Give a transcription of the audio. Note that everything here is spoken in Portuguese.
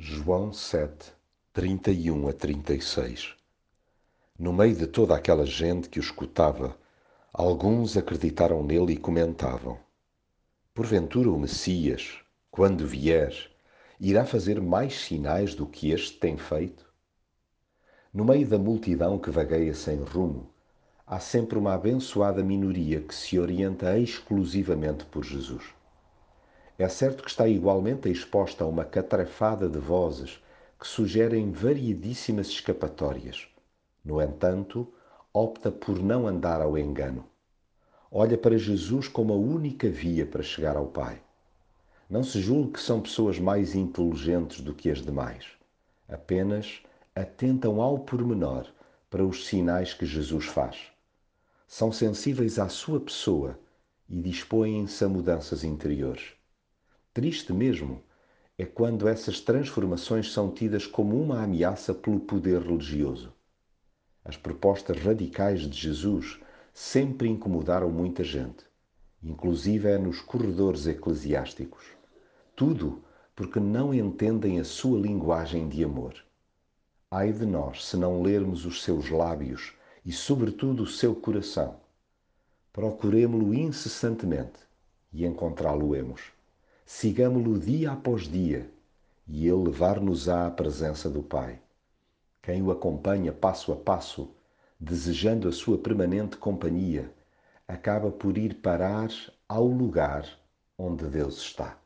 João 7, 31 a 36 No meio de toda aquela gente que o escutava, alguns acreditaram nele e comentavam: Porventura o Messias, quando vier, irá fazer mais sinais do que este tem feito? No meio da multidão que vagueia sem rumo, há sempre uma abençoada minoria que se orienta exclusivamente por Jesus. É certo que está igualmente exposta a uma catrafada de vozes que sugerem variedíssimas escapatórias. No entanto, opta por não andar ao engano. Olha para Jesus como a única via para chegar ao Pai. Não se julgue que são pessoas mais inteligentes do que as demais. Apenas atentam ao pormenor para os sinais que Jesus faz. São sensíveis à sua pessoa e dispõem-se a mudanças interiores. Triste mesmo é quando essas transformações são tidas como uma ameaça pelo poder religioso. As propostas radicais de Jesus sempre incomodaram muita gente, inclusive nos corredores eclesiásticos. Tudo porque não entendem a sua linguagem de amor. Ai de nós se não lermos os seus lábios e, sobretudo, o seu coração. Procuremo-lo incessantemente e encontrá-lo-emos sigamo-lo dia após dia e ele levar-nos-á à presença do Pai. Quem o acompanha passo a passo, desejando a sua permanente companhia, acaba por ir parar ao lugar onde Deus está.